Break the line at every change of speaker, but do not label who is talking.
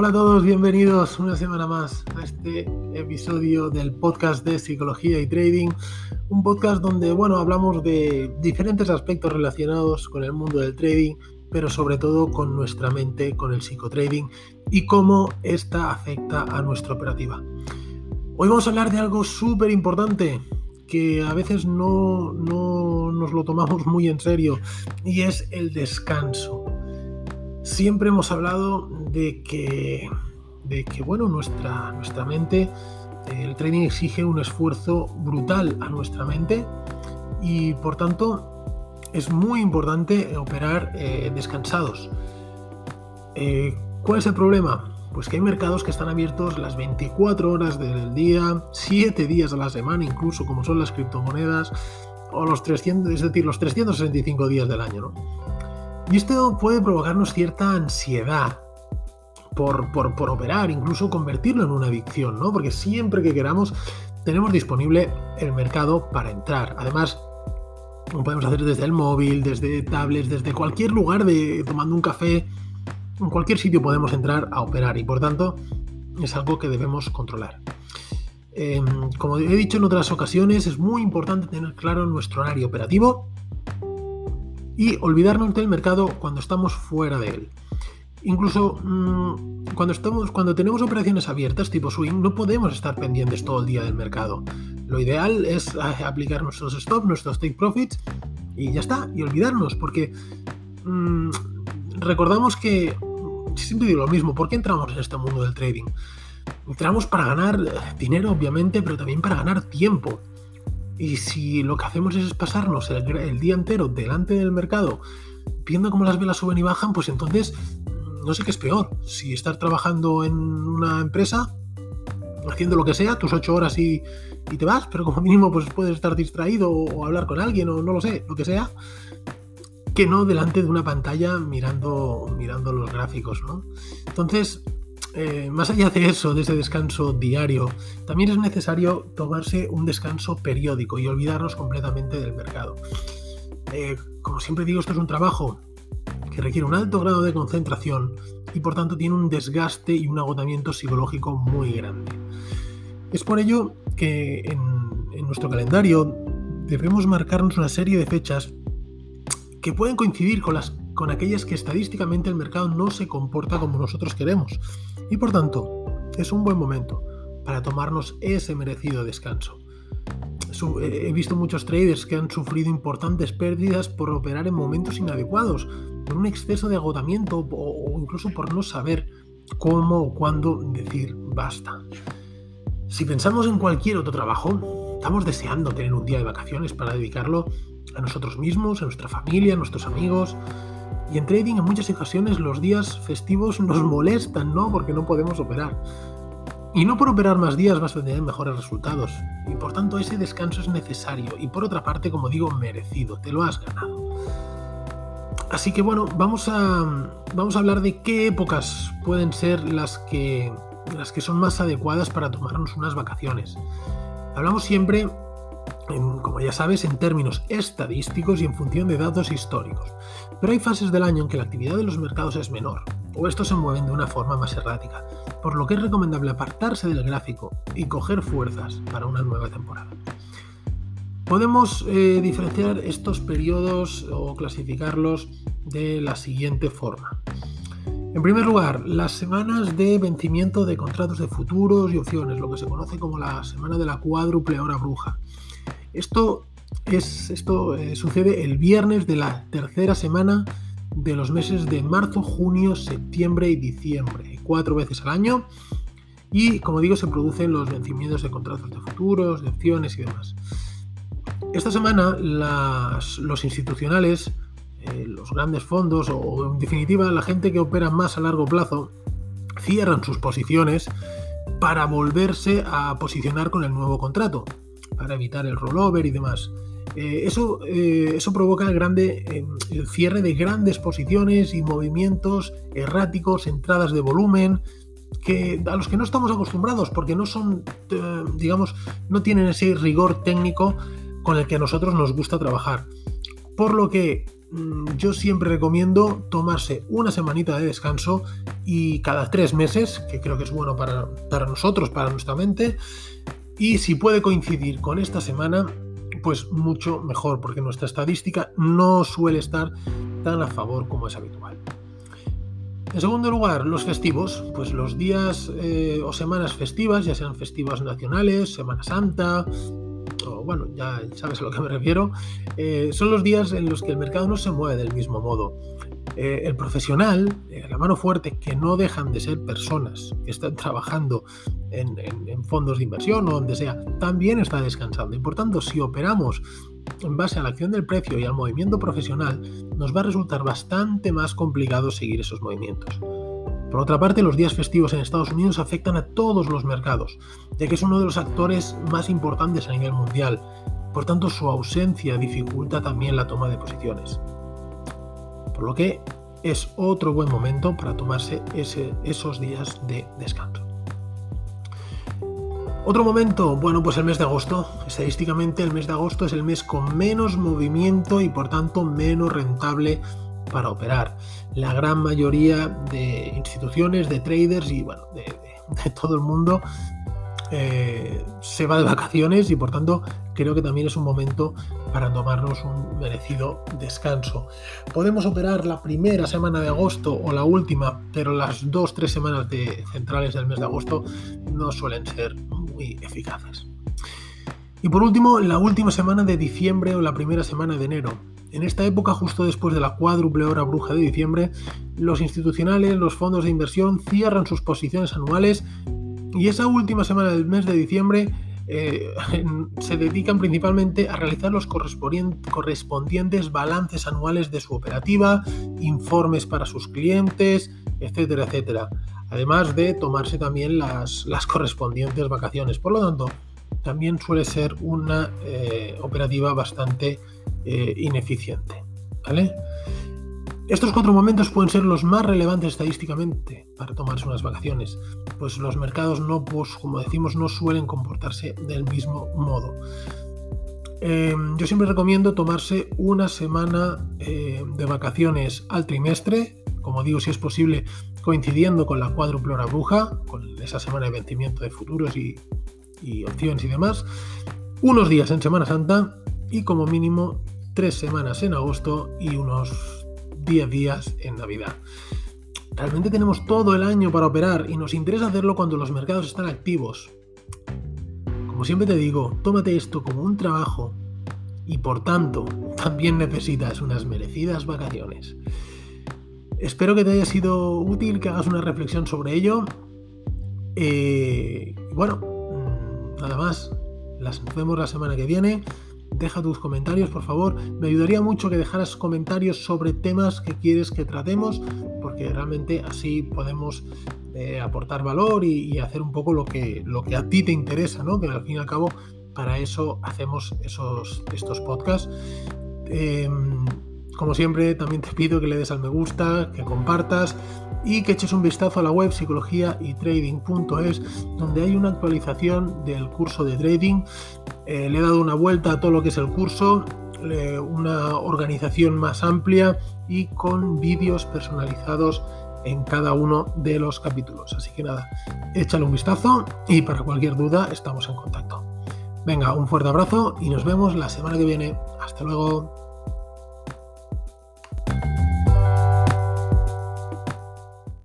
Hola a todos, bienvenidos una semana más a este episodio del podcast de psicología y trading, un podcast donde, bueno, hablamos de diferentes aspectos relacionados con el mundo del trading, pero sobre todo con nuestra mente, con el psicotrading y cómo esta afecta a nuestra operativa. Hoy vamos a hablar de algo súper importante que a veces no, no nos lo tomamos muy en serio y es el descanso. Siempre hemos hablado de que, de que bueno, nuestra, nuestra mente, el trading exige un esfuerzo brutal a nuestra mente y por tanto es muy importante operar eh, descansados. Eh, ¿Cuál es el problema? Pues que hay mercados que están abiertos las 24 horas del día, 7 días a la semana, incluso como son las criptomonedas, o los 300, es decir, los 365 días del año, Y esto puede provocarnos cierta ansiedad por, por, operar, incluso convertirlo en una adicción, ¿no? Porque siempre que queramos tenemos disponible el mercado para entrar. Además, lo podemos hacer desde el móvil, desde tablets, desde cualquier lugar de tomando un café, en cualquier sitio podemos entrar a operar y por tanto es algo que debemos controlar. Em, como he dicho en otras ocasiones, es muy importante tener claro nuestro horario operativo y olvidarnos del mercado cuando estamos fuera de él. Incluso mm, cuando, estamos, cuando tenemos operaciones abiertas tipo swing, no podemos estar pendientes todo el día del mercado. Lo ideal es eh, aplicar nuestros stops, nuestros take profits y ya está, y olvidarnos, porque mm, recordamos que siempre digo lo mismo, ¿por qué entramos en este mundo del trading? Entramos para ganar dinero, obviamente, pero también para ganar tiempo. Y si lo que hacemos es pasarnos el, día entero delante del mercado, viendo cómo las velas suben y bajan, pues entonces no sé qué es peor. Si estar trabajando en una empresa, haciendo lo que sea, tus ocho horas y, y te vas, pero como mínimo pues puedes estar distraído o hablar con alguien o no lo sé, lo que sea que no delante de una pantalla mirando, mirando los gráficos, ¿no? Entonces, eh, más allá de eso, de ese descanso diario, también es necesario tomarse un descanso periódico y olvidarnos completamente del mercado. Eh, como siempre digo, esto es un trabajo que requiere un alto grado de concentración y por tanto tiene un desgaste y un agotamiento psicológico muy grande. Es por ello que en, en nuestro calendario debemos marcarnos una serie de fechas que pueden coincidir con, las, con aquellas que estadísticamente el mercado no se comporta como nosotros queremos. Y por tanto, es un buen momento para tomarnos ese merecido descanso. He visto muchos traders que han sufrido importantes pérdidas por operar en momentos inadecuados, por un exceso de agotamiento o incluso por no saber cómo o cuándo decir basta. Si pensamos en cualquier otro trabajo, estamos deseando tener un día de vacaciones para dedicarlo a nosotros mismos, a nuestra familia, a nuestros amigos. Y en trading en muchas ocasiones los días festivos nos molestan, ¿no? Porque no podemos operar. Y no por operar más días vas a tener mejores resultados. Y por tanto ese descanso es necesario. Y por otra parte, como digo, merecido. Te lo has ganado. Así que bueno, vamos a, vamos a hablar de qué épocas pueden ser las que, las que son más adecuadas para tomarnos unas vacaciones. Hablamos siempre como ya sabes, en términos estadísticos y en función de datos históricos. Pero hay fases del año en que la actividad de los mercados es menor, o estos se mueven de una forma más errática, por lo que es recomendable apartarse del gráfico y coger fuerzas para una nueva temporada. Podemos eh, diferenciar estos periodos o clasificarlos de la siguiente forma. En primer lugar, las semanas de vencimiento de contratos de futuros y opciones, lo que se conoce como la semana de la cuádruple hora bruja. Esto, es, esto eh, sucede el viernes de la tercera semana de los meses de marzo, junio, septiembre y diciembre, cuatro veces al año. Y como digo, se producen los vencimientos de contratos de futuros, de opciones y demás. Esta semana los institucionales, eh, los grandes fondos o en definitiva la gente que opera más a largo plazo cierran sus posiciones para volverse a posicionar con el nuevo contrato para evitar el rollover y demás. Eh, eso, eh, eso provoca el, grande, eh, cierre de grandes posiciones y movimientos erráticos, entradas de volumen, que, a los que no estamos acostumbrados porque no son, digamos, no tienen ese rigor técnico con el que a nosotros nos gusta trabajar. Por lo que mm, yo siempre recomiendo tomarse una semanita de descanso y cada tres meses, que creo que es bueno para, para nosotros, para nuestra mente, y si puede coincidir con esta semana, pues mucho mejor, porque nuestra estadística no suele estar tan a favor como es habitual. En segundo lugar, los festivos, pues los días eh, o semanas festivas, ya sean festivas nacionales, Semana Santa, o bueno, ya sabes a lo que me refiero, eh, son los días en los que el mercado no se mueve del mismo modo. Eh, el profesional, la mano fuerte, que no dejan de ser personas que están trabajando en, en fondos de inversión o donde sea, también está descansando. Y por tanto, si operamos en base a la acción del precio y al movimiento profesional, nos va a resultar bastante más complicado seguir esos movimientos. Por otra parte, los días festivos en Estados Unidos afectan a todos los mercados, ya que es uno de los actores más importantes a nivel mundial. Por tanto, su ausencia dificulta también la toma de posiciones. Por lo que es otro buen momento para tomarse esos días de descanso. Otro momento, bueno, pues el mes de agosto. Estadísticamente el mes de agosto es el mes con menos movimiento y por tanto menos rentable para operar. La gran mayoría de instituciones, de traders y bueno, de, de todo el mundo eh, se va de vacaciones y por tanto creo que también es un momento para tomarnos un merecido descanso. Podemos operar la primera semana de agosto o la última, pero las dos, tres semanas de centrales del mes de agosto no suelen ser muy eficaces. Y por último, la última semana de diciembre o la primera semana de enero. En esta época, justo después de la cuádruple hora bruja de diciembre, los institucionales, los fondos de inversión cierran sus posiciones anuales y esa última semana del mes de diciembre eh, se dedican principalmente a realizar los correspondientes balances anuales de su operativa, informes para sus clientes, etcétera, etcétera. Además de tomarse también las, correspondientes vacaciones. Por lo tanto, también suele ser una eh, operativa bastante eh, ineficiente. ¿Vale? Estos cuatro momentos pueden ser los más relevantes estadísticamente para tomarse unas vacaciones, pues los mercados no, pues, como decimos, no suelen comportarse del mismo modo. Em, yo siempre recomiendo tomarse una semana eh, de vacaciones al trimestre, como digo, si es posible, coincidiendo con la cuádruple hora bruja, con esa semana de vencimiento de futuros y, y opciones y demás, unos días en Semana Santa y como mínimo tres semanas en agosto y unos 10 días en Navidad. Realmente tenemos todo el año para operar y nos interesa hacerlo cuando los mercados están activos. Como siempre te digo, tómate esto como un trabajo y por tanto también necesitas unas merecidas vacaciones. Espero que te haya sido útil, que hagas una reflexión sobre ello. Eh, bueno, mm, nada más. Las vemos la semana que viene deja tus comentarios, por favor. Me ayudaría mucho que dejaras comentarios sobre temas que quieres que tratemos, porque realmente así podemos eh, aportar valor y, hacer un poco lo que, lo que a ti te interesa, ¿no? Que al fin y al cabo para eso hacemos esos, estos podcasts. Em, como siempre, también te pido que le des al me gusta, que compartas y que eches un vistazo a la web psicología y trading.es, donde hay una actualización del curso de trading. Eh, le he dado una vuelta a todo lo que es el curso, una organización más amplia y con vídeos personalizados en cada uno de los capítulos. Así que nada, échale un vistazo y para cualquier duda estamos en contacto. Venga, un fuerte abrazo y nos vemos la semana que viene. Hasta luego.